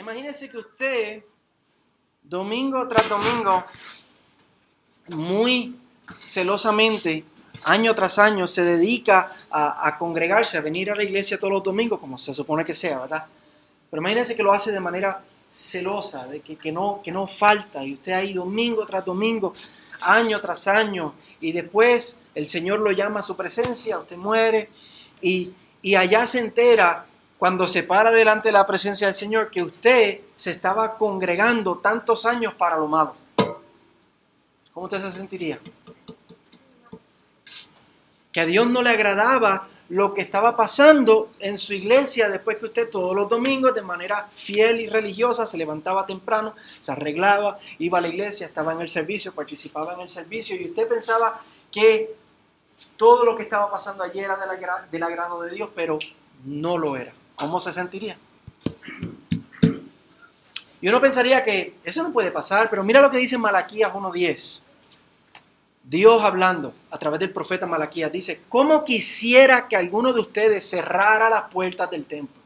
Imagínese que usted, domingo tras domingo, muy celosamente, año tras año, se dedica a, congregarse, a venir a la iglesia todos los domingos, como se supone que sea, ¿verdad? Pero imagínese que lo hace de manera celosa, de que, no, falta, y usted ahí domingo tras domingo, año tras año, y después el Señor lo llama a su presencia, usted muere, y allá se entera cuando se para delante de la presencia del Señor que usted se estaba congregando tantos años para lo malo. ¿Cómo usted se sentiría? Que a Dios no le agradaba lo que estaba pasando en su iglesia después que usted todos los domingos de manera fiel y religiosa se levantaba temprano, se arreglaba, iba a la iglesia, estaba en el servicio, participaba en el servicio y usted pensaba que todo lo que estaba pasando ayer era del agrado de Dios, pero no lo era. ¿Cómo se sentiría? Y uno pensaría que eso no puede pasar, pero mira lo que dice Malaquías 1.10. Dios hablando a través del profeta Malaquías dice, ¿cómo quisiera que alguno de ustedes cerrara las puertas del templo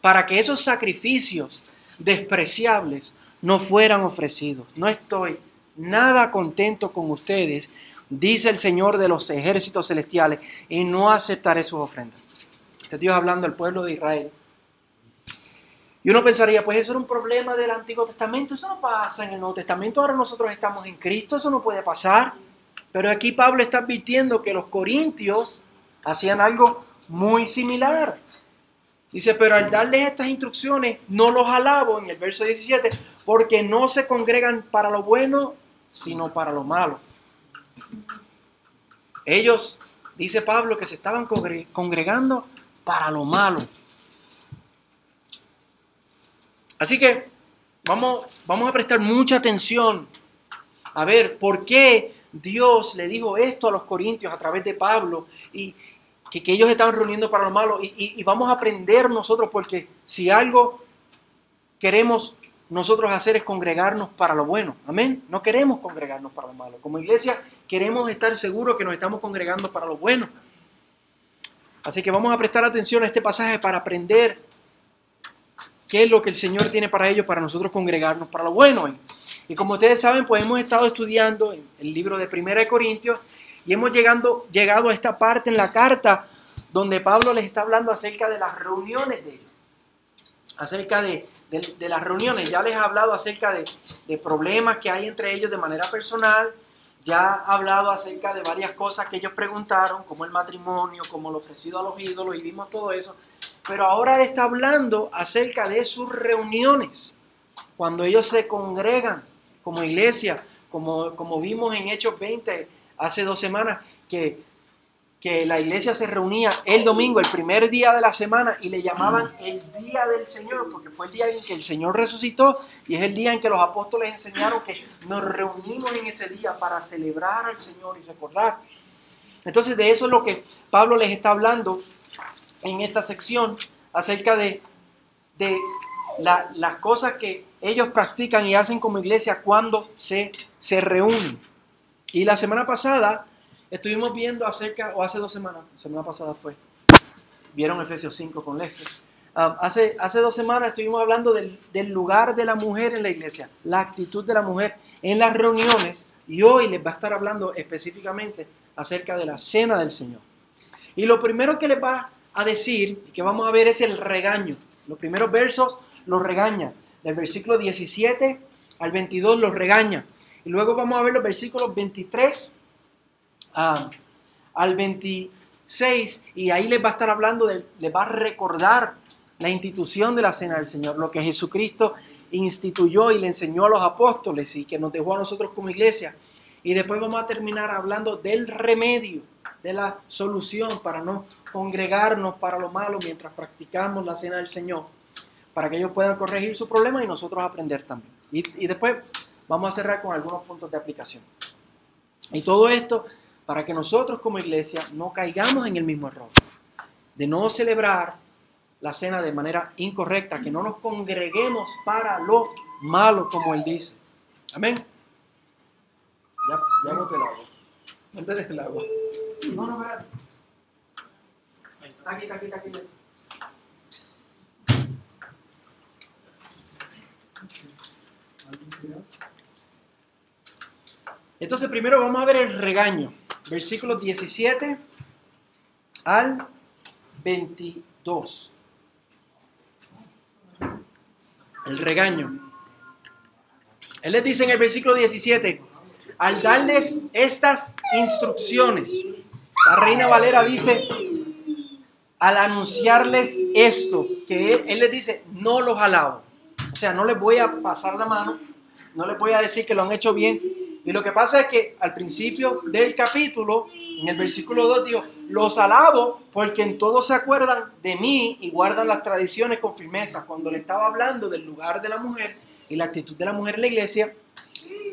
para que esos sacrificios despreciables no fueran ofrecidos? No estoy nada contento con ustedes, dice el Señor de los ejércitos celestiales, y no aceptaré sus ofrendas. Dios hablando al pueblo de Israel. Y uno pensaría, pues eso era un problema del Antiguo Testamento, eso no pasa en el Nuevo Testamento, ahora nosotros estamos en Cristo, eso no puede pasar. Pero aquí Pablo está advirtiendo que los corintios hacían algo muy similar. Dice, pero al darles estas instrucciones, no los alabo, en el verso 17, porque no se congregan para lo bueno, sino para lo malo. Ellos, dice Pablo, que se estaban congregando para lo malo. Así que vamos, vamos a prestar mucha atención a ver por qué Dios le dijo esto a los corintios a través de Pablo y que, ellos estaban reuniendo para lo malo. Y, vamos a aprender nosotros porque si algo queremos nosotros hacer es congregarnos para lo bueno. Amén. No queremos congregarnos para lo malo. Como iglesia queremos estar seguros que nos estamos congregando para lo bueno. Así que vamos a prestar atención a este pasaje para aprender qué es lo que el Señor tiene para ellos, para nosotros congregarnos para lo bueno. Y como ustedes saben, pues hemos estado estudiando el libro de Primera de Corintios y hemos llegando, llegado a esta parte en la carta donde Pablo les está hablando acerca de las reuniones de ellos. Acerca de, las reuniones. Ya les he hablado acerca de, de problemas que hay entre ellos de manera personal ya ha hablado acerca de varias cosas que ellos preguntaron, como el matrimonio, como lo ofrecido a los ídolos, y vimos todo eso. Pero ahora está hablando acerca de sus reuniones, cuando ellos se congregan como iglesia, como, como vimos en Hechos 20 hace dos semanas, que que la iglesia se reunía el domingo, el primer día de la semana, y le llamaban el día del Señor, porque fue el día en que el Señor resucitó y es el día en que los apóstoles enseñaron que nos reunimos en ese día para celebrar al Señor y recordar. Entonces de eso es lo que Pablo les está hablando en esta sección acerca de, de las cosas que ellos practican y hacen como iglesia cuando se, se reúnen. Y la semana pasada Estuvimos viendo acerca, o hace dos semanas, semana pasada fue, vieron Efesios 5 con Lester. Ah, hace, hace dos semanas estuvimos hablando del, del, lugar de la mujer en la iglesia, la actitud de la mujer en las reuniones, y hoy les va a estar hablando específicamente acerca de la cena del Señor. Y lo primero que les va a decir, que vamos a ver, es el regaño. Los primeros versos los regaña. Del versículo 17 al 22 los regaña. Y luego vamos a ver los versículos 23 al 26 y ahí les va a estar hablando, de, les va a recordar la institución de la cena del Señor, lo que Jesucristo instituyó y le enseñó a los apóstoles y que nos dejó a nosotros como iglesia. Y después vamos a terminar hablando del remedio, de la solución para no congregarnos para lo malo mientras practicamos la cena del Señor, para que ellos puedan corregir su problema y nosotros aprender también. Y, y después vamos a cerrar con algunos puntos de aplicación. Y todo esto para que nosotros como iglesia no caigamos en el mismo error de no celebrar la cena de manera incorrecta, que no nos congreguemos para lo malo, como él dice. Amén. Ya, ya el agua. No te el agua. No, no, espera. Aquí, aquí, aquí. Entonces primero vamos a ver el regaño, versículos 17 al 22. El regaño. Él les dice en el versículo 17, al darles estas instrucciones, la reina Valera dice, al anunciarles esto, que él, él les dice, no los alabo. O sea, no les voy a pasar la mano, no les voy a decir que lo han hecho bien, y lo que pasa es que al principio del capítulo, en el versículo 2, digo, los alabo porque en todos se acuerdan de mí y guardan las tradiciones con firmeza. Cuando le estaba hablando del lugar de la mujer y la actitud de la mujer en la iglesia,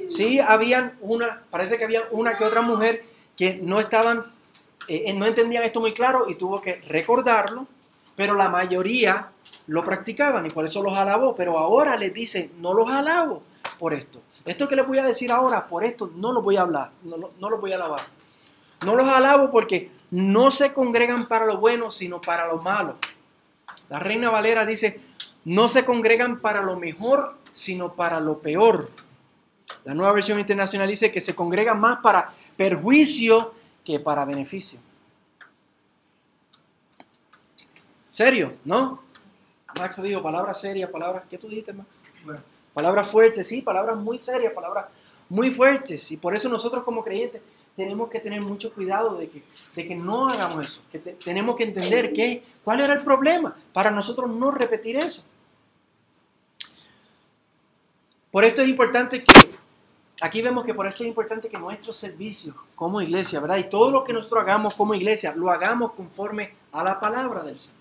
sí habían una, parece que había una que otra mujer que no estaban, eh, no entendían esto muy claro y tuvo que recordarlo, pero la mayoría lo practicaban y por eso los alabó. Pero ahora les dice, no los alabo por esto esto que les voy a decir ahora, por esto no lo voy a hablar, no, los voy a alabar. No los alabo porque no se congregan para lo bueno, sino para lo malo. La Reina Valera dice, no se congregan para lo mejor, sino para lo peor. La nueva versión internacional dice que se congregan más para perjuicio que para beneficio. ¿Serio? ¿No? Max dijo palabras serias, palabras... ¿Qué tú dijiste, Max? Bueno. Palabras fuertes, sí, palabras muy serias, palabras muy fuertes. Y por eso nosotros como creyentes tenemos que tener mucho cuidado de que, de que no hagamos eso. Que tenemos que entender que, cuál era el problema para nosotros no repetir eso. Por esto es importante que, aquí vemos que por esto es importante que nuestro servicio como iglesia, ¿verdad? Y todo lo que nosotros hagamos como iglesia, lo hagamos conforme a la palabra del Señor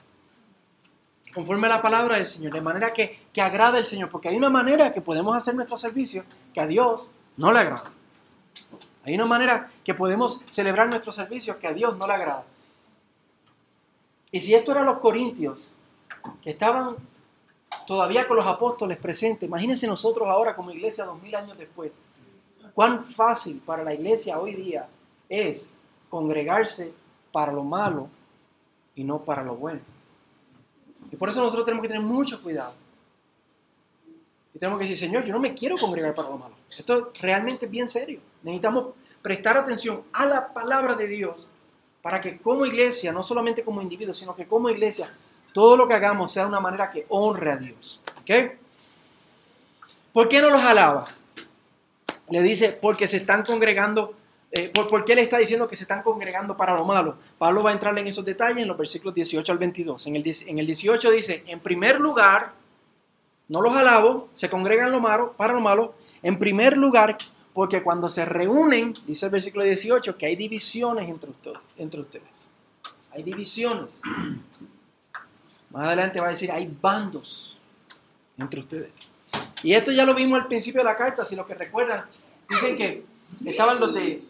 conforme a la palabra del Señor, de manera que, que agrada al Señor, porque hay una manera que podemos hacer nuestro servicio que a Dios no le agrada. Hay una manera que podemos celebrar nuestro servicio que a Dios no le agrada. Y si esto eran los corintios, que estaban todavía con los apóstoles presentes, imagínense nosotros ahora como iglesia dos mil años después, cuán fácil para la iglesia hoy día es congregarse para lo malo y no para lo bueno. Y por eso nosotros tenemos que tener mucho cuidado. Y tenemos que decir, Señor, yo no me quiero congregar para lo malo. Esto realmente es bien serio. Necesitamos prestar atención a la palabra de Dios para que como iglesia, no solamente como individuos, sino que como iglesia, todo lo que hagamos sea de una manera que honre a Dios. ¿Ok? ¿Por qué no los alaba? Le dice, porque se están congregando eh, ¿por, qué le está diciendo que se están congregando para lo malo? Pablo va a entrar en esos detalles en los versículos 18 al 22. En el, en el 18 dice, en primer lugar, no los alabo, se congregan lo malo, para lo malo. En primer lugar, porque cuando se reúnen, dice el versículo 18, que hay divisiones. Entre ustedes. Hay divisiones. Más adelante va a decir, hay bandos entre ustedes. Y esto ya lo vimos al principio de la carta, si lo que recuerdan, dicen que estaban los de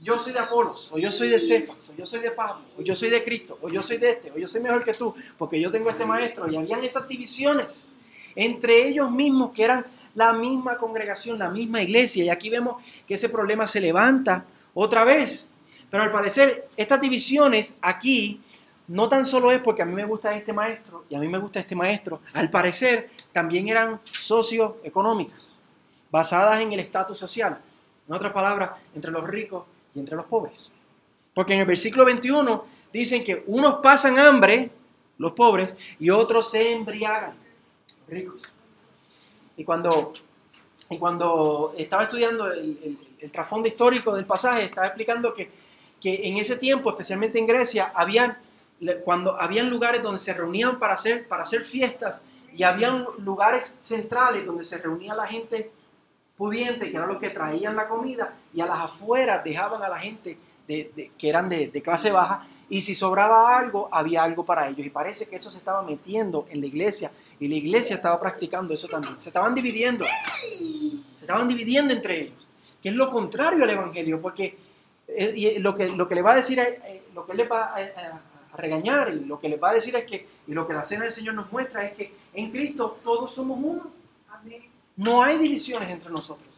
yo soy de Apolos, o yo soy de Cefas, o yo soy de Pablo, o yo soy de Cristo, o yo soy de este, o yo soy mejor que tú, porque yo tengo este maestro. Y habían esas divisiones entre ellos mismos que eran la misma congregación, la misma iglesia. Y aquí vemos que ese problema se levanta otra vez. Pero al parecer, estas divisiones aquí no tan solo es porque a mí me gusta este maestro y a mí me gusta este maestro, al parecer también eran socioeconómicas, basadas en el estatus social. En otras palabras, entre los ricos y entre los pobres. Porque en el versículo 21 dicen que unos pasan hambre, los pobres, y otros se embriagan, ricos. Y cuando, y cuando estaba estudiando el, trasfondo histórico del pasaje, estaba explicando que, que, en ese tiempo, especialmente en Grecia, habían, cuando habían lugares donde se reunían para hacer, para hacer fiestas y habían lugares centrales donde se reunía la gente pudientes, que eran los que traían la comida, y a las afueras dejaban a la gente de, que eran de, clase baja, y si sobraba algo, había algo para ellos. Y parece que eso se estaba metiendo en la iglesia, y la iglesia estaba practicando eso también. Se estaban dividiendo, se estaban dividiendo entre ellos, que es lo contrario al Evangelio, porque eh, lo, que, lo que le va a decir, eh, lo que le va a, regañar, y lo que le va a decir es que, y lo que la cena del Señor nos muestra es que en Cristo todos somos uno. Amén. No hay divisiones entre nosotros.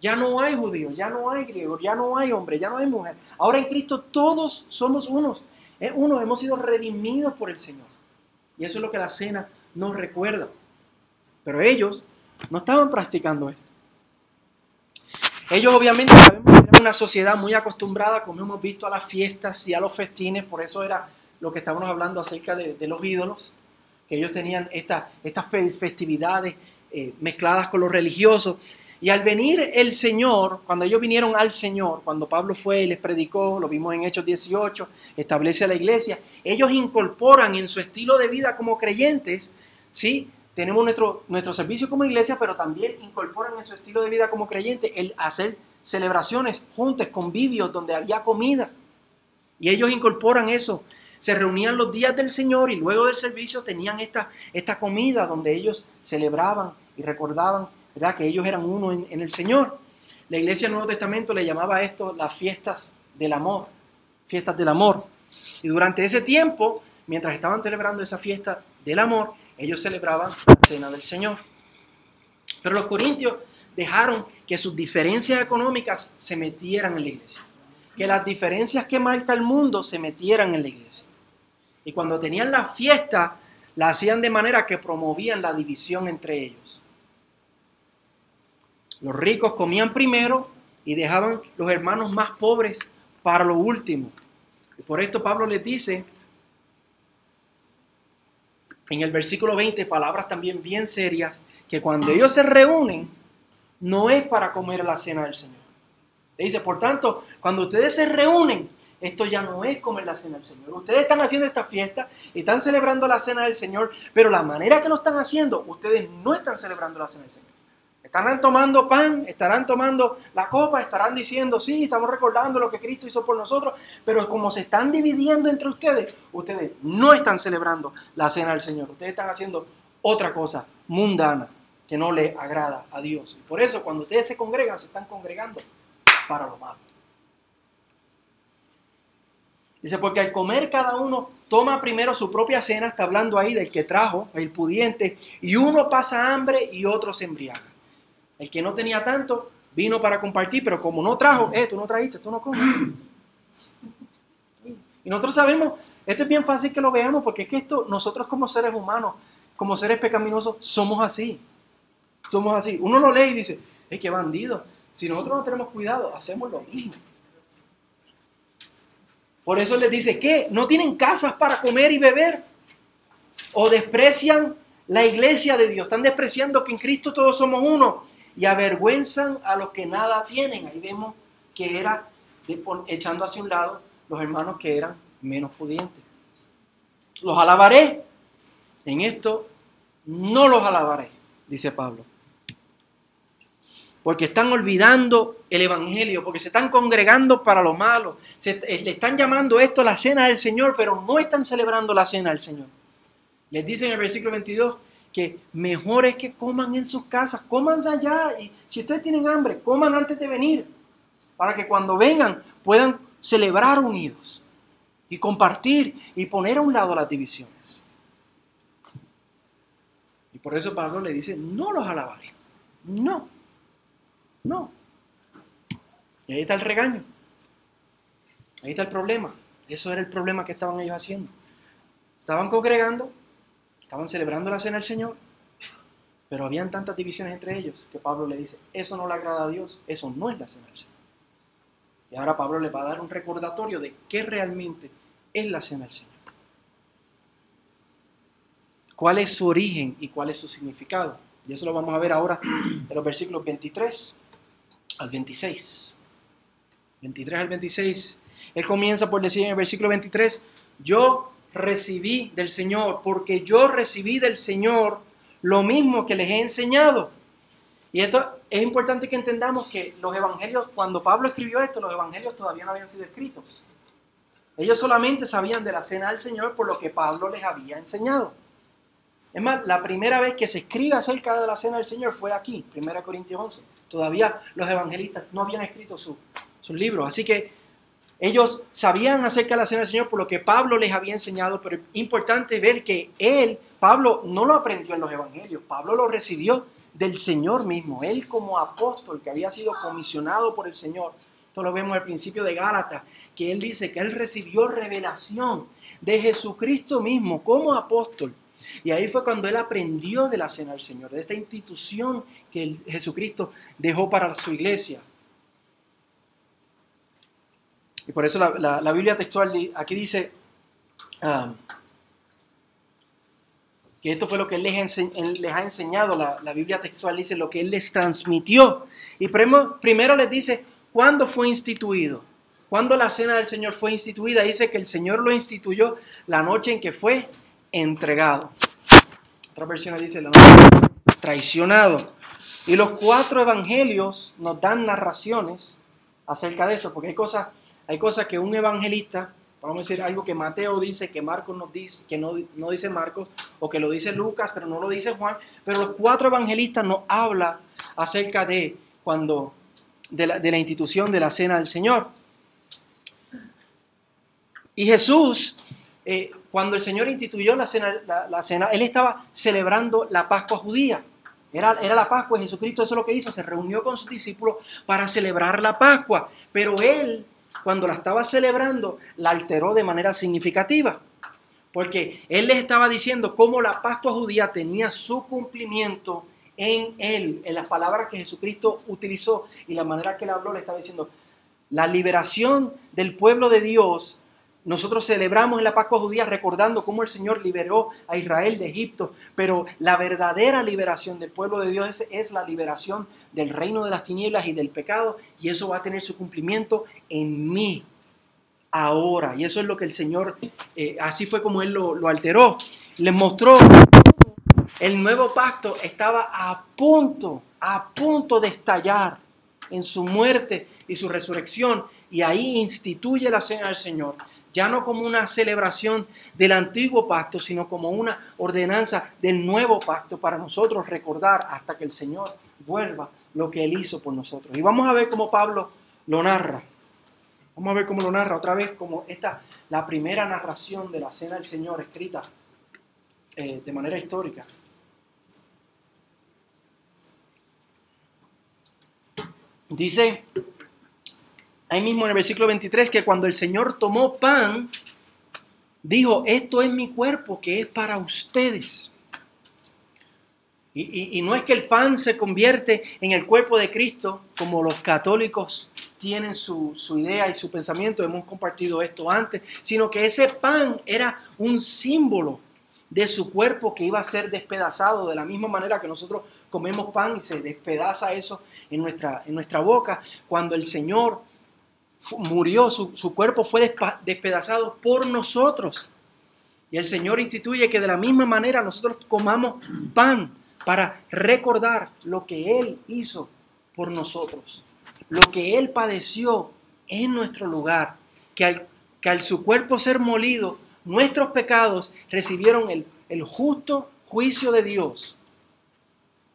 Ya no hay judíos, ya no hay griegos, ya no hay hombre, ya no hay mujer. Ahora en Cristo todos somos unos. Es uno, hemos sido redimidos por el Señor. Y eso es lo que la cena nos recuerda. Pero ellos no estaban practicando esto. Ellos obviamente sabemos que era una sociedad muy acostumbrada, como hemos visto, a las fiestas y a los festines, por eso era lo que estábamos hablando acerca de, los ídolos, que ellos tenían esta, estas festividades eh, mezcladas con lo religioso. Y al venir el Señor, cuando ellos vinieron al Señor, cuando Pablo fue y les predicó, lo vimos en Hechos 18, establece la iglesia, ellos incorporan en su estilo de vida como creyentes, ¿sí? Tenemos nuestro, nuestro servicio como iglesia, pero también incorporan en su estilo de vida como creyentes el hacer celebraciones juntos, convivios, donde había comida. Y ellos incorporan eso. Se reunían los días del Señor y luego del servicio tenían esta, esta comida donde ellos celebraban y recordaban que ellos eran uno en, el Señor. La iglesia del Nuevo Testamento le llamaba a esto las fiestas del amor, fiestas del amor. Y durante ese tiempo, mientras estaban celebrando esa fiesta del amor, ellos celebraban la cena del Señor. Pero los corintios dejaron que sus diferencias económicas se metieran en la iglesia. Que las diferencias que marca el mundo se metieran en la iglesia. Y cuando tenían la fiesta, la hacían de manera que promovían la división entre ellos. Los ricos comían primero y dejaban los hermanos más pobres para lo último. Y por esto Pablo les dice en el versículo 20 palabras también bien serias, que cuando ellos se reúnen, no es para comer la cena del Señor. Le dice, por tanto, cuando ustedes se reúnen, esto ya no es comer la cena del Señor. Ustedes están haciendo esta fiesta están celebrando la cena del Señor, pero la manera que lo están haciendo, ustedes no están celebrando la cena del Señor. Estarán tomando pan, estarán tomando la copa, estarán diciendo, sí, estamos recordando lo que Cristo hizo por nosotros, pero como se están dividiendo entre ustedes, ustedes no están celebrando la cena del Señor. Ustedes están haciendo otra cosa mundana que no le agrada a Dios. Y por eso cuando ustedes se congregan, se están congregando para lo malo. Dice, porque al comer cada uno toma primero su propia cena, está hablando ahí del que trajo, el pudiente, y uno pasa hambre y otro se embriaga. El que no tenía tanto vino para compartir, pero como no trajo, eh, tú no trajiste, tú no comes. Y nosotros sabemos, esto es bien fácil que lo veamos, porque es que esto, nosotros como seres humanos, como seres pecaminosos, somos así. Somos así. Uno lo lee y dice, es que bandido. Si nosotros no tenemos cuidado, hacemos lo mismo. Por eso les dice que no tienen casas para comer y beber. O desprecian la iglesia de Dios. Están despreciando que en Cristo todos somos uno y avergüenzan a los que nada tienen. Ahí vemos que era echando hacia un lado los hermanos que eran menos pudientes. Los alabaré. En esto no los alabaré, dice Pablo. Porque están olvidando el Evangelio, porque se están congregando para lo malo. Se, eh, le están llamando esto la cena del Señor, pero no están celebrando la cena del Señor. Les dice en el versículo 22, que mejor es que coman en sus casas, coman allá y si ustedes tienen hambre, coman antes de venir, para que cuando vengan puedan celebrar unidos y compartir y poner a un lado las divisiones. Y por eso Pablo le dice, no los alabaré, no, no. Y ahí está el regaño, ahí está el problema, eso era el problema que estaban ellos haciendo. Estaban congregando, Estaban celebrando la cena del Señor, pero habían tantas divisiones entre ellos que Pablo le dice, eso no le agrada a Dios, eso no es la cena del Señor. Y ahora Pablo le va a dar un recordatorio de qué realmente es la cena del Señor. ¿Cuál es su origen y cuál es su significado? Y eso lo vamos a ver ahora en los versículos 23 al 26. 23 al 26. Él comienza por decir en el versículo 23, yo recibí del Señor, porque yo recibí del Señor lo mismo que les he enseñado. Y esto es importante que entendamos que los evangelios, cuando Pablo escribió esto, los evangelios todavía no habían sido escritos. Ellos solamente sabían de la cena del Señor por lo que Pablo les había enseñado. Es más, la primera vez que se escribe acerca de la cena del Señor fue aquí, 1 Corintios 11. Todavía los evangelistas no habían escrito sus libros. Así que ellos sabían acerca de la cena del Señor por lo que Pablo les había enseñado, pero es importante ver que él, Pablo, no lo aprendió en los evangelios, Pablo lo recibió del Señor mismo, él como apóstol que había sido comisionado por el Señor. Esto lo vemos al principio de Gálatas, que él dice que él recibió revelación de Jesucristo mismo como apóstol. Y ahí fue cuando él aprendió de la cena del Señor, de esta institución que Jesucristo dejó para su iglesia. Y por eso la, Biblia textual aquí dice um, que esto fue lo que Él les, ha enseñado. La, Biblia textual dice lo que Él les transmitió. Y primero, primero les dice cuándo fue instituido. Cuando la cena del Señor fue instituida, dice que el Señor lo instituyó la noche en que fue entregado. Otra versión dice la traicionado. Y los cuatro evangelios nos dan narraciones acerca de esto, porque hay cosas, hay cosas que un evangelista, vamos a decir algo que Mateo dice, que Marcos nos dice, que no, no dice Marcos, o que lo dice Lucas, pero no lo dice Juan, pero los cuatro evangelistas nos hablan acerca de cuando, de la, de la institución de la cena del Señor. Y Jesús, eh, cuando el Señor instituyó la cena, Él estaba celebrando la Pascua judía. Era, era, la Pascua, Jesucristo eso es lo que hizo, se reunió con sus discípulos para celebrar la Pascua, pero Él, cuando la estaba celebrando, la alteró de manera significativa, porque Él les estaba diciendo cómo la Pascua judía tenía su cumplimiento en Él, en las palabras que Jesucristo utilizó y la manera que Él habló, le estaba diciendo, la liberación del pueblo de Dios nosotros celebramos en la Pascua judía recordando cómo el Señor liberó a Israel de Egipto, pero la verdadera liberación del pueblo de Dios es, la liberación del reino de las tinieblas y del pecado, y eso va a tener su cumplimiento en mí ahora. Y eso es lo que el Señor, eh, así fue como Él lo, lo alteró. Les mostró el nuevo pacto estaba a punto, a punto de estallar en su muerte y su resurrección, y ahí instituye la cena del Señor ya no como una celebración del antiguo pacto, sino como una ordenanza del nuevo pacto para nosotros recordar hasta que el Señor vuelva lo que Él hizo por nosotros. Y vamos a ver cómo Pablo lo narra. Vamos a ver cómo lo narra otra vez, como esta, la primera narración de la cena del Señor escrita eh, de manera histórica. Dice ahí mismo en el versículo 23, que cuando el Señor tomó pan, dijo, esto es mi cuerpo que es para ustedes. Y, no es que el pan se convierte en el cuerpo de Cristo, como los católicos tienen su, su idea y su pensamiento, hemos compartido esto antes, sino que ese pan era un símbolo de su cuerpo que iba a ser despedazado de la misma manera que nosotros comemos pan y se despedaza eso en nuestra, en nuestra boca. Cuando el Señor murió, su, cuerpo fue despedazado por nosotros. Y el Señor instituye que de la misma manera nosotros comamos pan para recordar lo que Él hizo por nosotros, lo que Él padeció en nuestro lugar, que al, que al su cuerpo ser molido, nuestros pecados recibieron el, el justo juicio de Dios.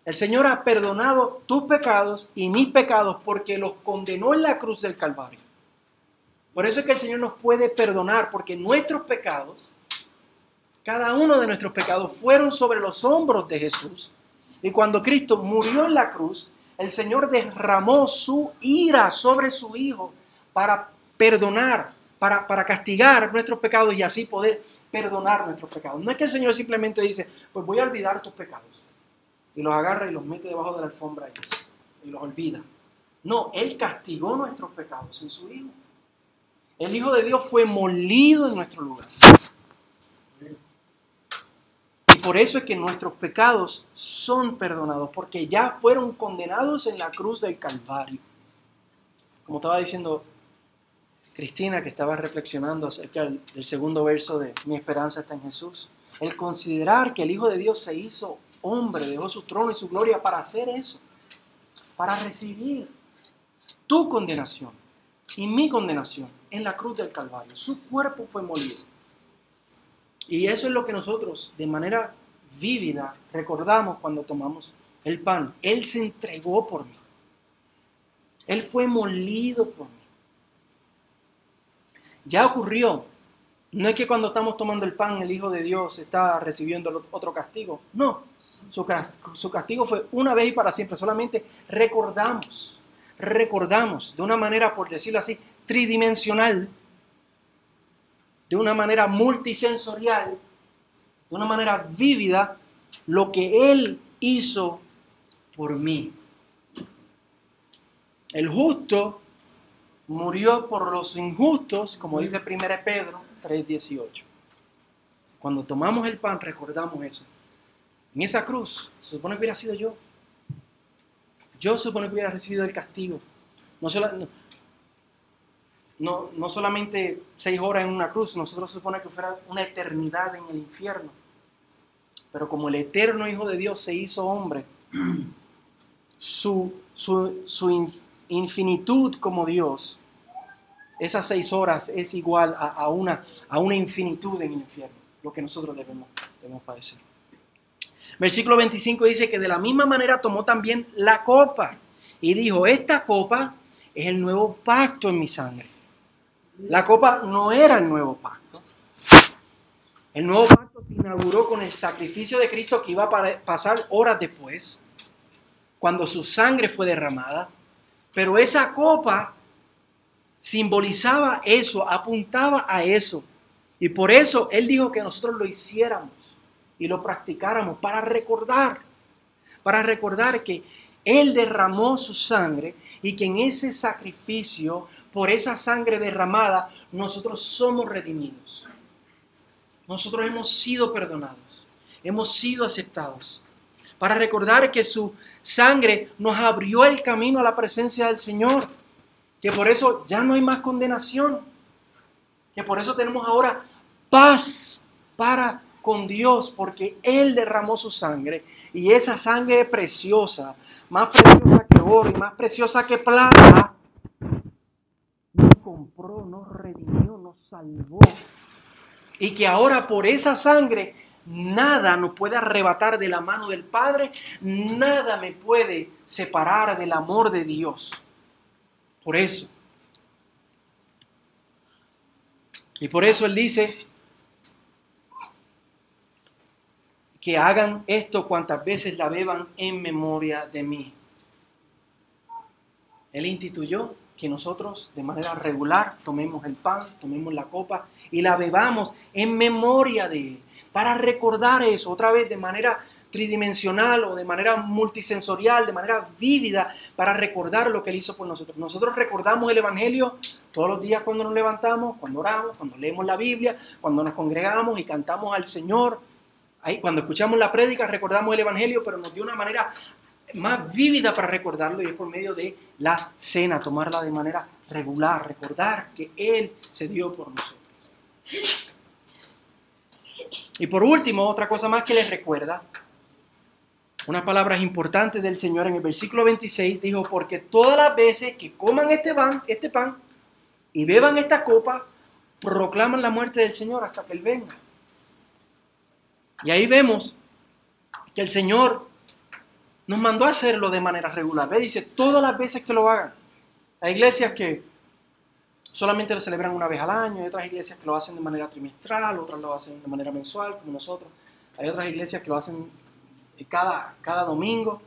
El Señor ha perdonado tus pecados y mis pecados porque los condenó en la cruz del Calvario. Por eso es que el Señor nos puede perdonar, porque nuestros pecados, cada uno de nuestros pecados, fueron sobre los hombros de Jesús. Y cuando Cristo murió en la cruz, el Señor derramó su ira sobre su Hijo para perdonar, para, para castigar nuestros pecados y así poder perdonar nuestros pecados. No es que el Señor simplemente dice, pues voy a olvidar tus pecados. Y los agarra y los mete debajo de la alfombra y los olvida. No, Él castigó nuestros pecados en su Hijo. El Hijo de Dios fue molido en nuestro lugar. Y por eso es que nuestros pecados son perdonados, porque ya fueron condenados en la cruz del Calvario. Como estaba diciendo Cristina, que estaba reflexionando acerca del segundo verso de Mi esperanza está en Jesús. El considerar que el Hijo de Dios se hizo hombre, dejó su trono y su gloria para hacer eso, para recibir tu condenación y mi condenación en la cruz del Calvario. Su cuerpo fue molido. Y eso es lo que nosotros de manera vívida recordamos cuando tomamos el pan. Él se entregó por mí. Él fue molido por mí. Ya ocurrió. No es que cuando estamos tomando el pan el Hijo de Dios está recibiendo otro castigo. No. Su, su castigo fue una vez y para siempre. Solamente recordamos. Recordamos de una manera, por decirlo así, tridimensional, de una manera multisensorial, de una manera vívida, lo que Él hizo por mí. El justo murió por los injustos, como dice 1 Pedro 3:18. Cuando tomamos el pan, recordamos eso. En esa cruz, se supone que hubiera sido yo. Yo supone que hubiera recibido el castigo. No, no, no, solamente seis horas en una cruz, nosotros supone que fuera una eternidad en el infierno. Pero como el eterno Hijo de Dios se hizo hombre, su, su, infinitud como Dios, esas seis horas es igual a, una, a una infinitud en el infierno, lo que nosotros debemos, debemos padecer. Versículo 25 dice que de la misma manera tomó también la copa y dijo, esta copa es el nuevo pacto en mi sangre. La copa no era el nuevo pacto. El nuevo pacto se inauguró con el sacrificio de Cristo que iba a pasar horas después, cuando su sangre fue derramada. Pero esa copa simbolizaba eso, apuntaba a eso. Y por eso Él dijo que nosotros lo hiciéramos y lo practicáramos para recordar, para recordar que Él derramó su sangre y que en ese sacrificio, por esa sangre derramada, nosotros somos redimidos. Nosotros hemos sido perdonados, hemos sido aceptados. Para recordar que su sangre nos abrió el camino a la presencia del Señor. Que por eso ya no hay más condenación. Que por eso tenemos ahora paz para con Dios porque Él derramó su sangre y esa sangre preciosa, más preciosa que oro y más preciosa que plata, nos compró, nos redimió, nos salvó. Y que ahora por esa sangre nada nos puede arrebatar de la mano del Padre, nada me puede separar del amor de Dios. Por eso. Y por eso Él dice, que hagan esto cuantas veces la beban en memoria de mí. Él instituyó que nosotros de manera regular tomemos el pan, tomemos la copa y la bebamos en memoria de Él, para recordar eso otra vez de manera tridimensional o de manera multisensorial, de manera vívida, para recordar lo que Él hizo por nosotros. Nosotros recordamos el Evangelio todos los días cuando nos levantamos, cuando oramos, cuando leemos la Biblia, cuando nos congregamos y cantamos al Señor Ahí, cuando escuchamos la prédica recordamos el Evangelio, pero nos dio una manera más vívida para recordarlo y es por medio de la cena, tomarla de manera regular, recordar que Él se dio por nosotros. Y por último, otra cosa más que les recuerda, unas palabras importantes del Señor en el versículo 26, dijo, porque todas las veces que coman este pan, este pan y beban esta copa, proclaman la muerte del Señor hasta que Él venga. Y ahí vemos que el Señor nos mandó a hacerlo de manera regular. ¿Ve? Dice, todas las veces que lo hagan. Hay iglesias que solamente lo celebran una vez al año, hay otras iglesias que lo hacen de manera trimestral, otras lo hacen de manera mensual, como nosotros. Hay otras iglesias que lo hacen cada, cada domingo.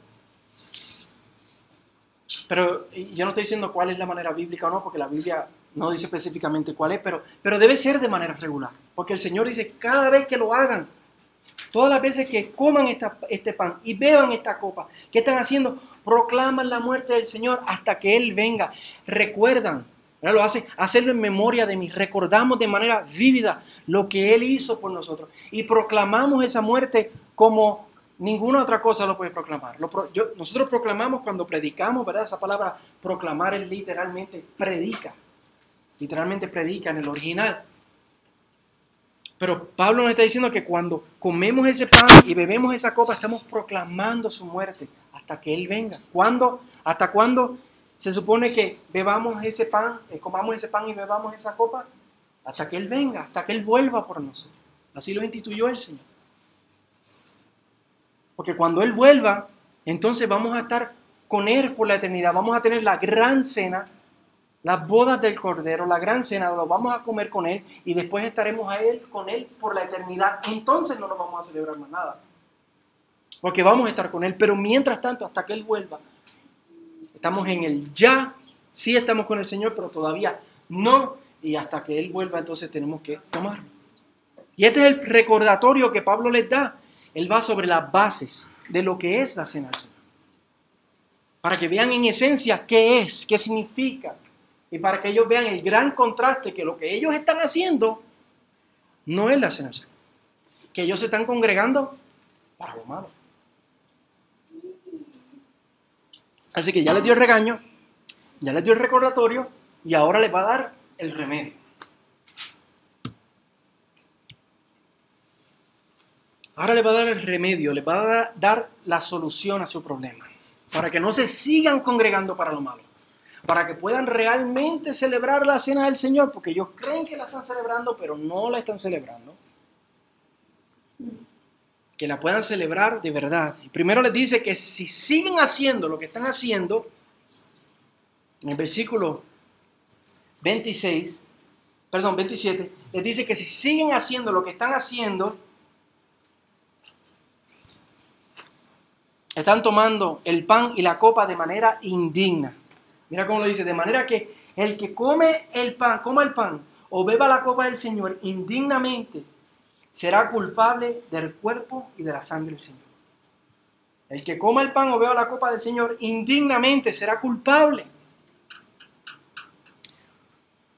Pero yo no estoy diciendo cuál es la manera bíblica o no, porque la Biblia no dice específicamente cuál es, pero, pero debe ser de manera regular. Porque el Señor dice, cada vez que lo hagan, Todas las veces que coman este pan y beban esta copa, ¿qué están haciendo? Proclaman la muerte del Señor hasta que Él venga. Recuerdan, lo hace, hacerlo en memoria de mí. Recordamos de manera vívida lo que Él hizo por nosotros y proclamamos esa muerte como ninguna otra cosa lo puede proclamar. nosotros proclamamos cuando predicamos, ¿verdad? Esa palabra proclamar es literalmente predica. Literalmente predica en el original. Pero Pablo nos está diciendo que cuando comemos ese pan y bebemos esa copa, estamos proclamando su muerte hasta que Él venga. ¿Cuándo? ¿Hasta cuándo se supone que bebamos ese pan, eh, comamos ese pan y bebamos esa copa? Hasta que Él venga, hasta que Él vuelva por nosotros. Así lo instituyó el Señor. Porque cuando Él vuelva, entonces vamos a estar con Él por la eternidad. Vamos a tener la gran cena las bodas del Cordero, la gran cena, lo vamos a comer con Él y después estaremos a Él, con Él por la eternidad. Entonces no nos vamos a celebrar más nada. Porque vamos a estar con Él. Pero mientras tanto, hasta que Él vuelva, estamos en el ya. Sí estamos con el Señor, pero todavía no. Y hasta que Él vuelva, entonces tenemos que tomar. Y este es el recordatorio que Pablo les da. Él va sobre las bases de lo que es la cena. Para que vean en esencia qué es, qué significa y para que ellos vean el gran contraste que lo que ellos están haciendo no es la cena. Que ellos se están congregando para lo malo. Así que ya les dio el regaño, ya les dio el recordatorio y ahora les va a dar el remedio. Ahora les va a dar el remedio, les va a dar la solución a su problema, para que no se sigan congregando para lo malo, para que puedan realmente celebrar la cena del Señor, porque ellos creen que la están celebrando, pero no la están celebrando. Que la puedan celebrar de verdad. Y primero les dice que si siguen haciendo lo que están haciendo, en el versículo 26, perdón, 27, les dice que si siguen haciendo lo que están haciendo, están tomando el pan y la copa de manera indigna. Mira cómo lo dice, de manera que el que come el pan, coma el pan o beba la copa del Señor indignamente, será culpable del cuerpo y de la sangre del Señor. El que coma el pan o beba la copa del Señor indignamente será culpable.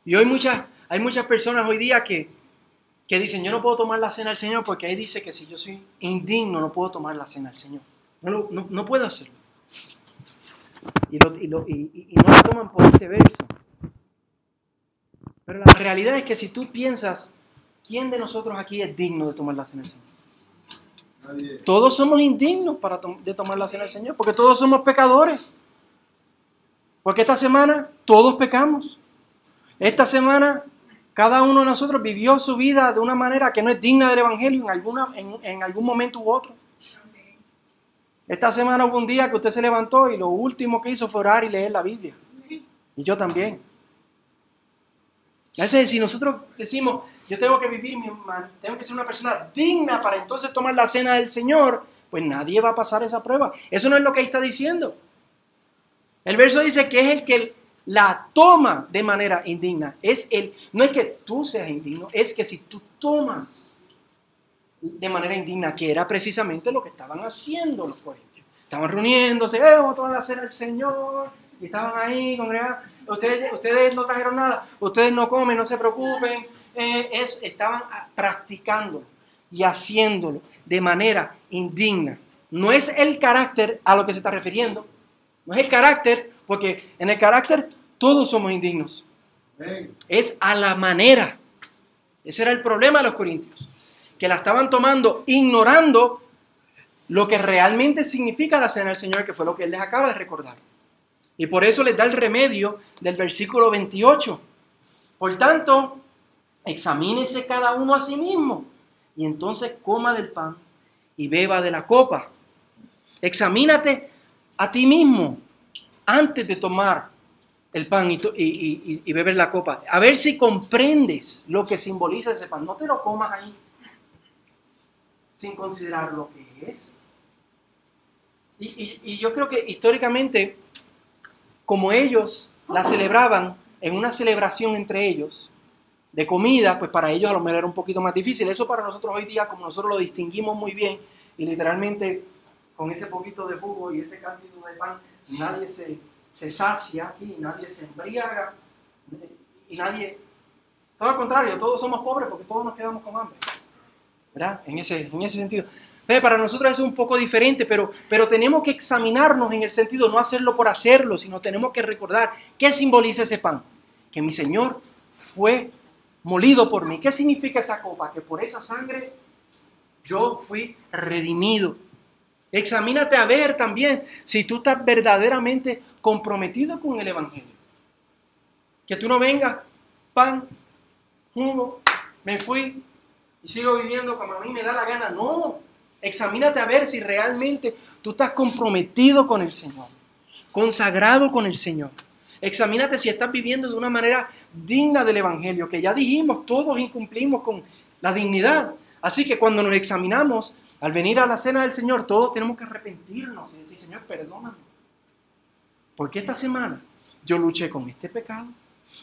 Y hoy muchas, hay muchas personas hoy día que, que dicen, yo no puedo tomar la cena del Señor porque ahí dice que si yo soy indigno no puedo tomar la cena del Señor. No, no, puedo hacerlo. Y, lo, y, lo, y, no lo toman por este verso. Pero la realidad es que si tú piensas, ¿quién de nosotros aquí es digno de tomar la cena del Señor? Todos somos indignos para de tomar la cena del Señor, porque todos somos pecadores. Porque esta semana todos pecamos. Esta semana cada uno de nosotros vivió su vida de una manera que no es digna del Evangelio en, alguna, en, en algún momento u otro. Esta semana hubo un día que usted se levantó y lo último que hizo fue orar y leer la Biblia. Y yo también. Es si nosotros decimos, yo tengo que vivir, tengo que ser una persona digna para entonces tomar la cena del Señor, pues nadie va a pasar esa prueba. Eso no es lo que está diciendo. El verso dice que es el que la toma de manera indigna. Es el, no es que tú seas indigno, es que si tú tomas de manera indigna, que era precisamente lo que estaban haciendo los corintios. Estaban reuniéndose, eh, vamos a tomar la cena del Señor, y estaban ahí congregados. Ustedes, ustedes no trajeron nada, ustedes no comen, no se preocupen. Eh, estaban practicando y haciéndolo de manera indigna. No es el carácter a lo que se está refiriendo, no es el carácter, porque en el carácter todos somos indignos. Es a la manera. Ese era el problema de los corintios que la estaban tomando ignorando lo que realmente significa la cena del Señor, que fue lo que Él les acaba de recordar. Y por eso les da el remedio del versículo 28. Por tanto, examínese cada uno a sí mismo y entonces coma del pan y beba de la copa. Examínate a ti mismo antes de tomar el pan y, beber la copa. A ver si comprendes lo que simboliza ese pan. No te lo comas ahí sin considerar lo que es. Y, yo creo que históricamente, como ellos la celebraban en una celebración entre ellos, de comida, pues para ellos a lo mejor era un poquito más difícil. Eso para nosotros hoy día, como nosotros lo distinguimos muy bien, y literalmente con ese poquito de jugo y ese cantidad de pan, nadie se, se sacia y nadie se embriaga, y nadie, todo al contrario, todos somos pobres porque todos nos quedamos con hambre. En ese, en ese sentido. Para nosotros es un poco diferente, pero, tenemos que examinarnos en el sentido, no hacerlo por hacerlo, sino tenemos que recordar qué simboliza ese pan. Que mi Señor fue molido por mí. ¿Qué significa esa copa? Que por esa sangre yo fui redimido. Examínate a ver también si tú estás verdaderamente comprometido con el Evangelio. Que tú no vengas, pan, jugo, me fui, y sigo viviendo como a mí me da la gana. No, examínate a ver si realmente tú estás comprometido con el Señor, consagrado con el Señor. Examínate si estás viviendo de una manera digna del Evangelio, que ya dijimos, todos incumplimos con la dignidad. Así que cuando nos examinamos, al venir a la cena del Señor, todos tenemos que arrepentirnos y decir, Señor, perdóname. Porque esta semana yo luché con este pecado,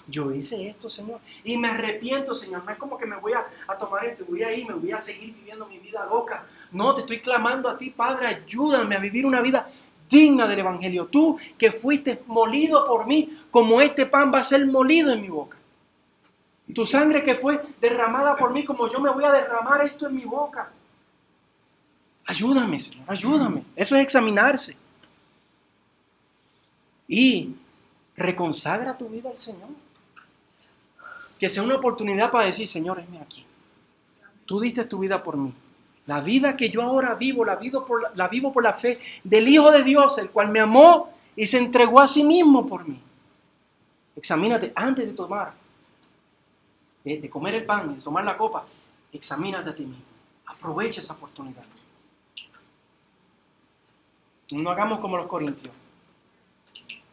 yo hice esto, Señor, y me arrepiento, Señor. No es como que me voy a, tomar esto, voy a ir, me voy a seguir viviendo mi vida loca. No, te estoy clamando a ti, Padre, ayúdame a vivir una vida digna del Evangelio. Tú que fuiste molido por mí, como este pan va a ser molido en mi boca. Tu sangre que fue derramada por mí, como yo me voy a derramar esto en mi boca. Ayúdame, Señor, ayúdame. Eso es examinarse. Y reconsagra tu vida al Señor. Que sea una oportunidad para decir, Señor, esme aquí. Tú diste tu vida por mí. La vida que yo ahora vivo, la vivo, por la, fe del Hijo de Dios, el cual me amó y se entregó a sí mismo por mí. Examínate antes de tomar, de, de comer el pan, de tomar la copa. Examínate a ti mismo. Aprovecha esa oportunidad. No hagamos como los corintios.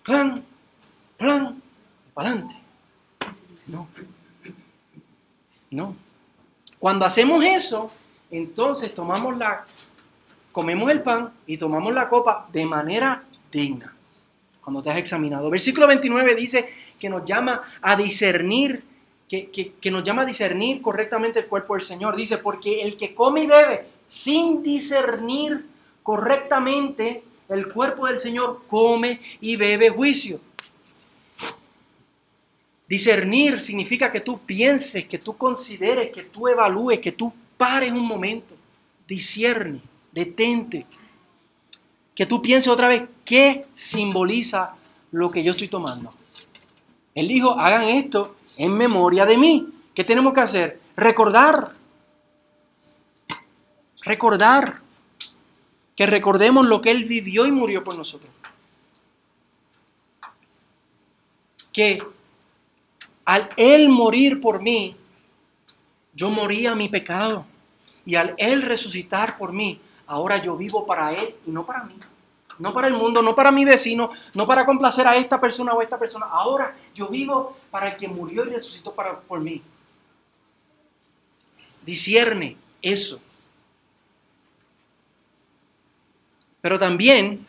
Clan, plan, para adelante. No. No. Cuando hacemos eso, entonces tomamos la, comemos el pan y tomamos la copa de manera digna. Cuando te has examinado. Versículo 29 dice que nos llama a discernir, que, que, que nos llama a discernir correctamente el cuerpo del Señor. Dice, porque el que come y bebe sin discernir correctamente el cuerpo del Señor come y bebe juicio. Discernir significa que tú pienses, que tú consideres, que tú evalúes, que tú pares un momento. Discierne, detente. Que tú pienses otra vez qué simboliza lo que yo estoy tomando. Él dijo, hagan esto en memoria de mí. ¿Qué tenemos que hacer? Recordar. Recordar. Que recordemos lo que Él vivió y murió por nosotros. Que al Él morir por mí, yo morí a mi pecado. Y al Él resucitar por mí, ahora yo vivo para Él y no para mí. No para el mundo, no para mi vecino, no para complacer a esta persona o a esta persona. Ahora yo vivo para el que murió y resucitó para, por mí. Discierne eso. Pero también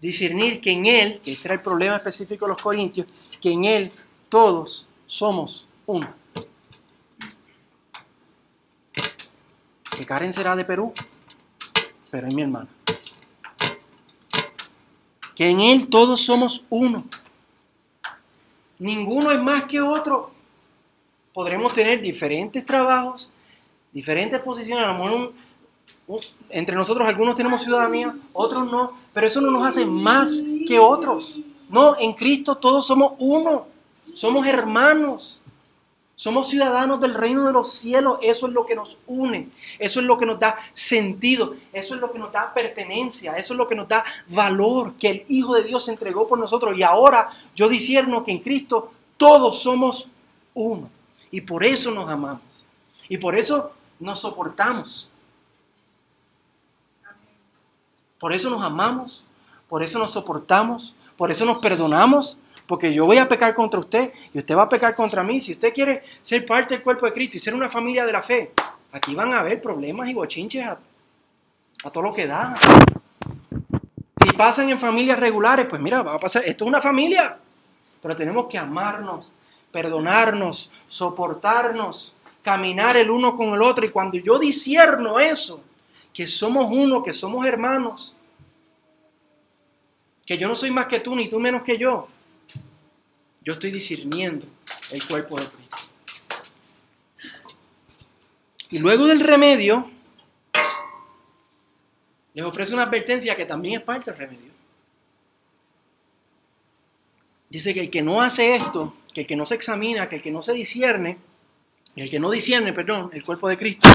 discernir que en Él, que este era el problema específico de los corintios, que en Él todos somos uno. Que Karen será de Perú, pero es mi hermana. Que en Él todos somos uno. Ninguno es más que otro. Podremos tener diferentes trabajos, diferentes posiciones. Entre nosotros algunos tenemos ciudadanía, otros no, pero eso no nos hace más que otros. No, en Cristo todos somos uno. Somos hermanos. Somos ciudadanos del reino de los cielos. Eso es lo que nos une. Eso es lo que nos da sentido. Eso es lo que nos da pertenencia. Eso es lo que nos da valor que el Hijo de Dios entregó por nosotros. Y ahora yo disierno que en Cristo todos somos uno. Y por eso nos amamos. Y por eso nos soportamos. Por eso nos amamos. Por eso nos soportamos. Por eso nos perdonamos porque yo voy a pecar contra usted y usted va a pecar contra mí. Si usted quiere ser parte del cuerpo de Cristo y ser una familia de la fe, aquí van a haber problemas y bochinches a, todo lo que da. Si pasan en familias regulares, pues mira, va a pasar, esto es una familia, pero tenemos que amarnos, perdonarnos, soportarnos, caminar el uno con el otro. Y cuando yo disierno eso, que somos uno, que somos hermanos, que yo no soy más que tú, ni tú menos que yo, yo estoy discerniendo el cuerpo de Cristo. Y luego del remedio, les ofrece una advertencia que también es parte del remedio. Dice que el que no hace esto, que el que no se examina, que el que no se discierne, el que no discierne, perdón, el cuerpo de Cristo,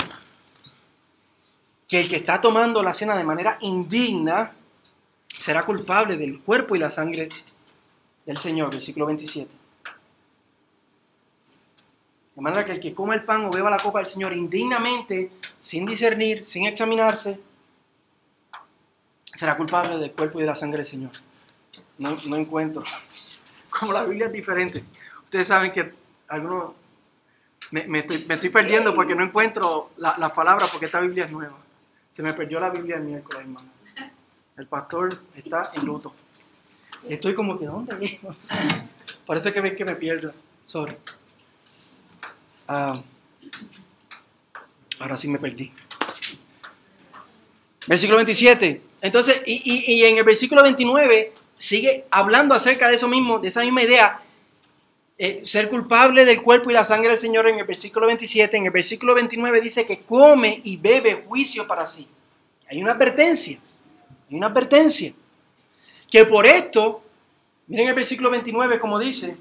que el que está tomando la cena de manera indigna, será culpable del cuerpo y la sangre del Señor, versículo 27. De manera que el que coma el pan o beba la copa del Señor indignamente, sin discernir, sin examinarse, será culpable del cuerpo y de la sangre del Señor. No, no encuentro. Como la Biblia es diferente. Ustedes saben que algunos me, me, estoy, me estoy, perdiendo porque no encuentro las la palabras porque esta Biblia es nueva. Se me perdió la Biblia el miércoles, hermano. El pastor está en luto. Estoy como que, ¿dónde? Por eso es que ven que me pierdo. Sorry. Uh, ahora sí me perdí. Versículo 27. entonces, y, en el versículo 29 sigue hablando acerca de eso mismo, de esa misma idea, eh, ser culpable del cuerpo y la sangre del Señor en el versículo 27, en el versículo 29 dice que come y bebe juicio para sí. Hay una advertencia, hay una advertencia, que por esto, miren el versículo 29 como dice,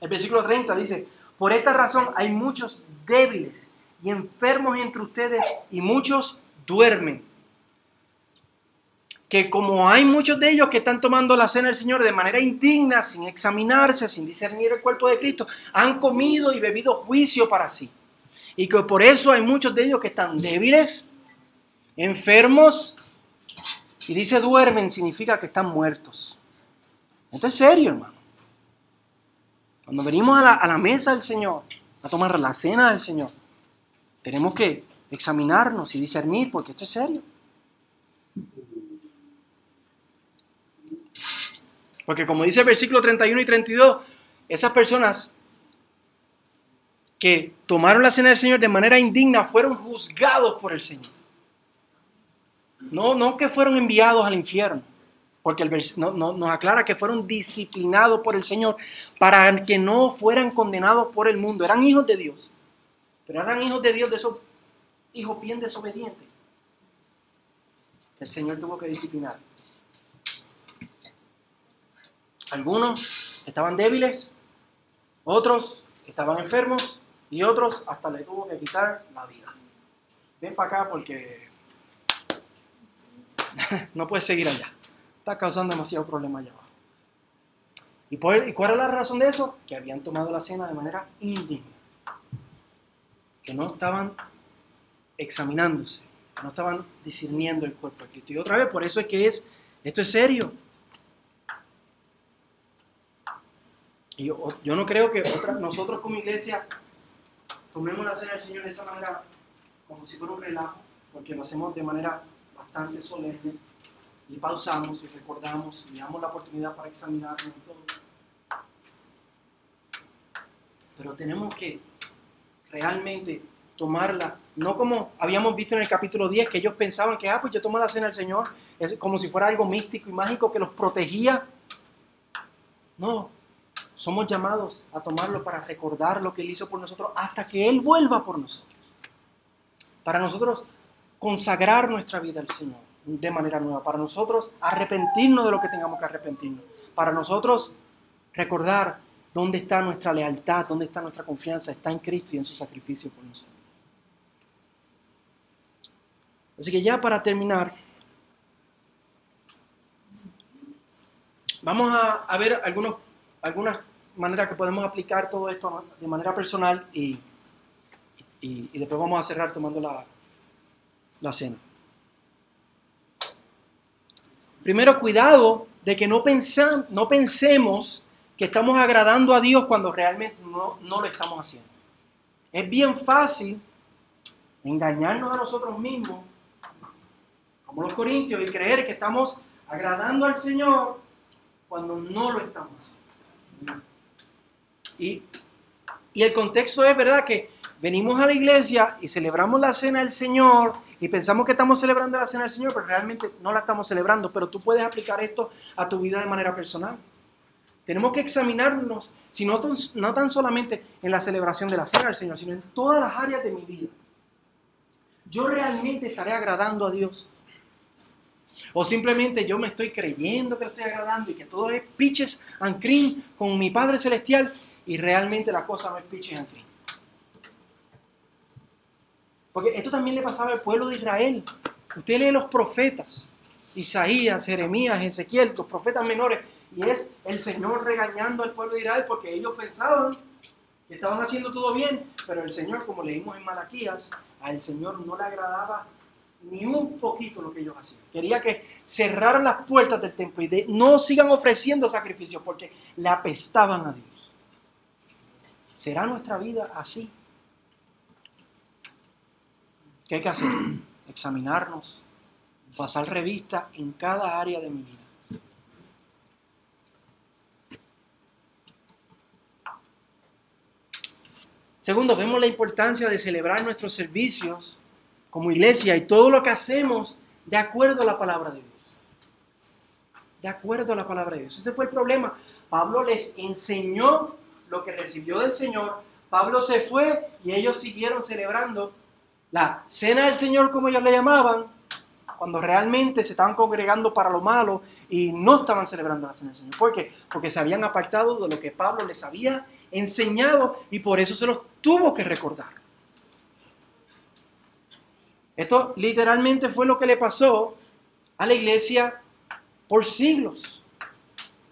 el versículo 30 dice, por esta razón hay muchos débiles y enfermos entre ustedes y muchos duermen. Que como hay muchos de ellos que están tomando la cena del Señor de manera indigna, sin examinarse, sin discernir el cuerpo de Cristo, han comido y bebido juicio para sí. Y que por eso hay muchos de ellos que están débiles, enfermos, y dice duermen significa que están muertos. Esto es serio, hermano. Cuando venimos a la, mesa del Señor, a tomar la cena del Señor, tenemos que examinarnos y discernir, porque esto es serio. Porque como dice el versículo 31 y 32, esas personas que tomaron la cena del Señor de manera indigna fueron juzgados por el Señor. No, no que fueron enviados al infierno, porque el no, nos aclara que fueron disciplinados por el Señor para que no fueran condenados por el mundo. Eran hijos de Dios, pero eran hijos de Dios de esos hijo bien desobediente. El Señor tuvo que disciplinar. Algunos estaban débiles, otros estaban enfermos y otros hasta le tuvo que quitar la vida. Ven para acá porque no puedes seguir allá. Está causando demasiado problema allá abajo. ¿Y, ¿Y cuál es la razón de eso? Que habían tomado la cena de manera indigna. Que no estaban examinándose, no estaban discerniendo el cuerpo de Cristo. Y otra vez, por eso es que es, esto es serio. Y yo, no creo que nosotros como iglesia tomemos la cena del Señor de esa manera como si fuera un relajo, porque lo hacemos de manera bastante solemne y pausamos y recordamos y damos la oportunidad para examinarnos y todo. Pero tenemos que realmente tomarla, no como habíamos visto en el capítulo 10, que ellos pensaban que, ah, pues yo tomo la cena del Señor, es como si fuera algo místico y mágico que los protegía. No, somos llamados a tomarlo para recordar lo que Él hizo por nosotros hasta que Él vuelva por nosotros. Para nosotros consagrar nuestra vida al Señor de manera nueva, para nosotros arrepentirnos de lo que tengamos que arrepentirnos, para nosotros recordar dónde está nuestra lealtad, dónde está nuestra confianza, está en Cristo y en su sacrificio por nosotros. Así que ya para terminar, vamos a, ver algunos, algunas maneras que podemos aplicar todo esto de manera personal y, y, después vamos a cerrar tomando la, la cena. Primero, cuidado de que no, no pensemos que estamos agradando a Dios cuando realmente no, no, lo estamos haciendo. Es bien fácil engañarnos a nosotros mismos como los corintios, y creer que estamos agradando al Señor cuando no lo estamos haciendo. Y, y el contexto es, ¿verdad? Que venimos a la iglesia y celebramos la cena del Señor y pensamos que estamos celebrando la cena del Señor, pero realmente no la estamos celebrando. Pero tú puedes aplicar esto a tu vida de manera personal. Tenemos que examinarnos, si no, tan solamente en la celebración de la cena del Señor, sino en todas las áreas de mi vida. Yo realmente estaré agradando a Dios. O simplemente yo me estoy creyendo que lo estoy agradando y que todo es pitches and cream con mi Padre Celestial y realmente la cosa no es pitches and cream. Porque esto también le pasaba al pueblo de Israel. Usted lee los profetas, Isaías, Jeremías, Ezequiel, los profetas menores, y es el Señor regañando al pueblo de Israel porque ellos pensaban que estaban haciendo todo bien, pero el Señor, como leímos en Malaquías, al Señor no le agradaba ni un poquito lo que ellos hacían. Quería que cerraran las puertas del templo y no sigan ofreciendo sacrificios porque le apestaban a Dios. ¿Será nuestra vida así? ¿Qué hay que hacer? Examinarnos, pasar revista en cada área de mi vida. Segundo, vemos la importancia de celebrar nuestros servicios como iglesia y todo lo que hacemos de acuerdo a la palabra de Dios. De acuerdo a la palabra de Dios. Ese fue el problema. Pablo les enseñó lo que recibió del Señor. Pablo se fue y ellos siguieron celebrando la cena del Señor, como ellos le llamaban, cuando realmente se estaban congregando para lo malo y no estaban celebrando la cena del Señor. ¿Por qué? Porque se habían apartado de lo que Pablo les había enseñado y por eso se los tuvo que recordar. Esto literalmente fue lo que le pasó a la iglesia por siglos.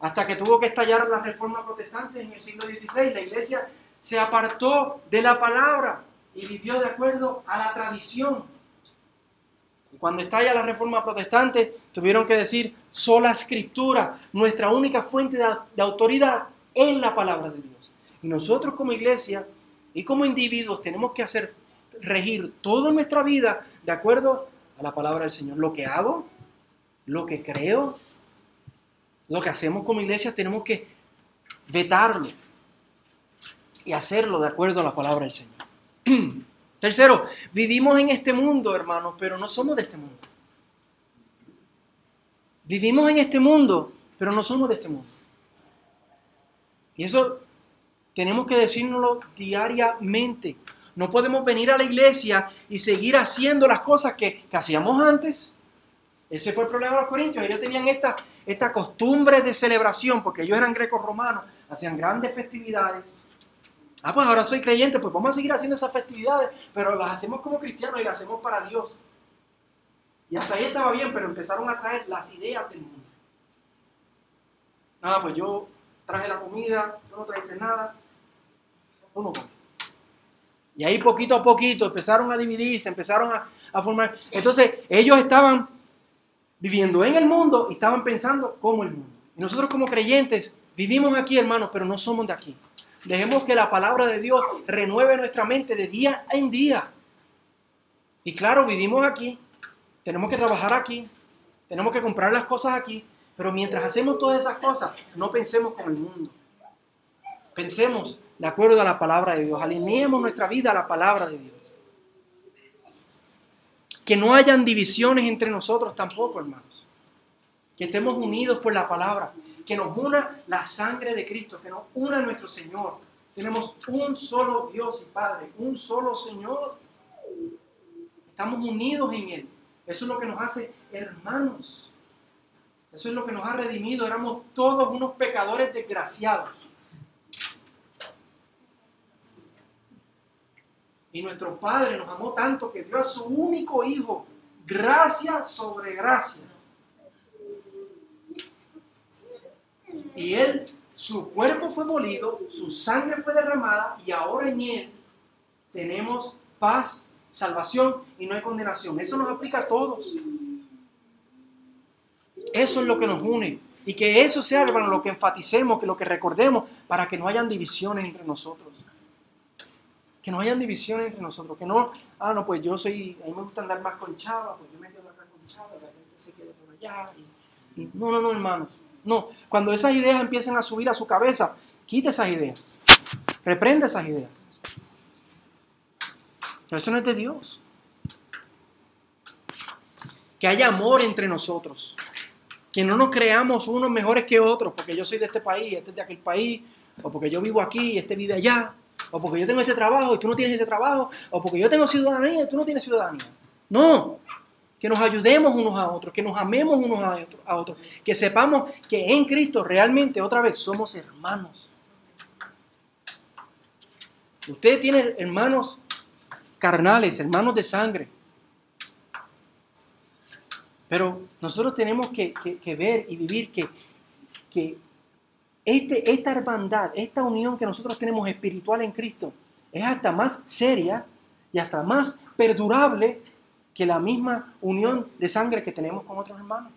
Hasta que tuvo que estallar la reforma protestante en el siglo XVI, la iglesia se apartó de la palabra y vivió de acuerdo a la tradición. Cuando estalla la reforma protestante, tuvieron que decir sola escritura, nuestra única fuente de, autoridad es la palabra de Dios. Y nosotros como iglesia y como individuos tenemos que hacer regir toda nuestra vida de acuerdo a la palabra del Señor. Lo que hago, lo que creo, lo que hacemos como iglesia, tenemos que vetarlo y hacerlo de acuerdo a la palabra del Señor. Tercero, vivimos en este mundo, hermanos, pero no somos de este mundo. Vivimos en este mundo, pero no somos de este mundo. Y eso tenemos que decírnoslo diariamente. No podemos venir a la iglesia y seguir haciendo las cosas que, hacíamos antes. Ese fue el problema de los corintios. Ellos tenían esta, esta costumbre de celebración, porque ellos eran grecos romanos, hacían grandes festividades. Ah, pues ahora soy creyente, pues vamos a seguir haciendo esas festividades, pero las hacemos como cristianos y las hacemos para Dios. Y hasta ahí estaba bien, pero empezaron a traer las ideas del mundo. Ah, pues yo traje la comida, tú no trajiste nada, uno Y ahí poquito a poquito empezaron a dividirse, empezaron a, a formar. Entonces ellos estaban viviendo en el mundo y estaban pensando como el mundo. Y nosotros como creyentes vivimos aquí, hermanos, pero no somos de aquí. Dejemos que la palabra de Dios renueve nuestra mente de día en día. Y claro, vivimos aquí, tenemos que trabajar aquí, tenemos que comprar las cosas aquí, pero mientras hacemos todas esas cosas, no pensemos como el mundo. Pensemos de acuerdo a la palabra de Dios, alineemos nuestra vida a la palabra de Dios. Que no hayan divisiones entre nosotros tampoco, hermanos. Que estemos unidos por la palabra que nos una la sangre de Cristo, que nos una nuestro Señor. Tenemos un solo Dios y Padre, un solo Señor. Estamos unidos en Él. Eso es lo que nos hace hermanos. Eso es lo que nos ha redimido. Éramos todos unos pecadores desgraciados. Y nuestro Padre nos amó tanto que dio a su único Hijo gracia sobre gracia Y él, su cuerpo fue molido, su sangre fue derramada y ahora en él tenemos paz, salvación y no hay condenación. Eso nos aplica a todos. Eso es lo que nos une. Y que eso sea, lo que enfaticemos, que lo que recordemos, para que no hayan divisiones entre nosotros. Que no hayan divisiones entre nosotros. Que no, ah, no, pues yo soy, a mí me gusta andar más con chava, pues yo me quedo acá con chava, la gente se queda por allá. no, no, no, hermanos. No, cuando esas ideas empiecen a subir a su cabeza, quite esas ideas. Reprende esas ideas. Pero eso no es de Dios. Que haya amor entre nosotros. Que no nos creamos unos mejores que otros, porque yo soy de este país, este es de aquel país, o porque yo vivo aquí y este vive allá, o porque yo tengo ese trabajo y tú no tienes ese trabajo, o porque yo tengo ciudadanía y tú no tienes ciudadanía. No, que nos ayudemos unos a otros, que nos amemos unos a otros, que sepamos que en Cristo realmente otra vez somos hermanos. Usted tiene hermanos carnales, hermanos de sangre. Pero nosotros tenemos que, ver y vivir que, que este, esta hermandad, esta unión que nosotros tenemos espiritual en Cristo, es hasta más seria y hasta más perdurable que la misma unión de sangre que tenemos con otros hermanos.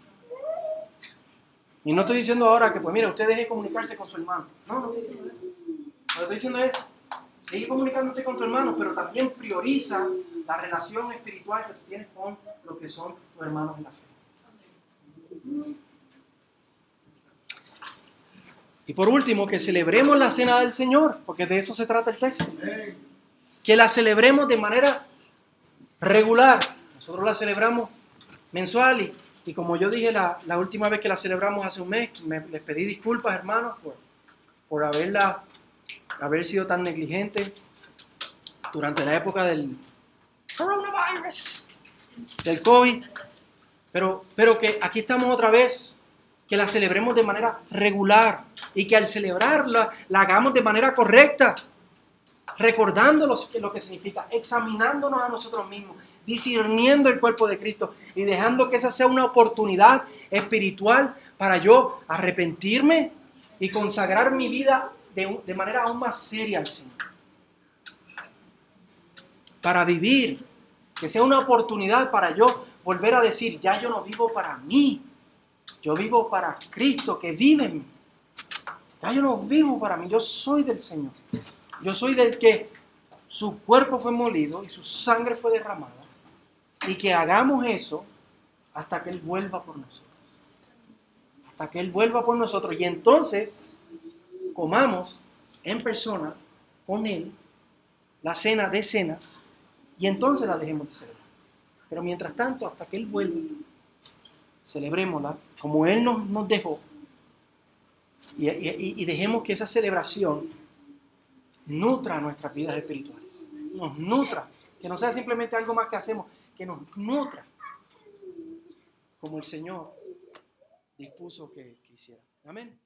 Y no estoy diciendo ahora que, pues mira, usted deje comunicarse con su hermano. No, no estoy diciendo eso. Lo que estoy diciendo es, sigue comunicándote con tu hermano, pero también prioriza la relación espiritual que tú tienes con lo que son tus hermanos en la fe. Y por último, que celebremos la cena del Señor, porque de eso se trata el texto. Que la celebremos de manera regular. Nosotros la celebramos mensual y, y como yo dije la, la, última vez que la celebramos hace un mes, me, les pedí disculpas hermanos por, por haberla, haber sido tan negligente durante la época del coronavirus, del COVID. Pero, pero que aquí estamos otra vez, que la celebremos de manera regular y que al celebrarla la hagamos de manera correcta, recordando lo que, significa, examinándonos a nosotros mismos, discerniendo el cuerpo de Cristo y dejando que esa sea una oportunidad espiritual para yo arrepentirme y consagrar mi vida de, de manera aún más seria al Señor. Para vivir, que sea una oportunidad para yo volver a decir, ya yo no vivo para mí, yo vivo para Cristo que vive en mí. Ya yo no vivo para mí, yo soy del Señor. Yo soy del que su cuerpo fue molido y su sangre fue derramada. Y que hagamos eso hasta que Él vuelva por nosotros. Hasta que Él vuelva por nosotros. Y entonces comamos en persona con Él la cena de cenas y entonces la dejemos de celebrar. Pero mientras tanto, hasta que Él vuelva, celebrémosla como Él nos, nos dejó y, y, y dejemos que esa celebración nutra nuestras vidas espirituales, nos nutra, que no sea simplemente algo más que hacemos, que nos nutra como el Señor dispuso que, que hiciera. Amén.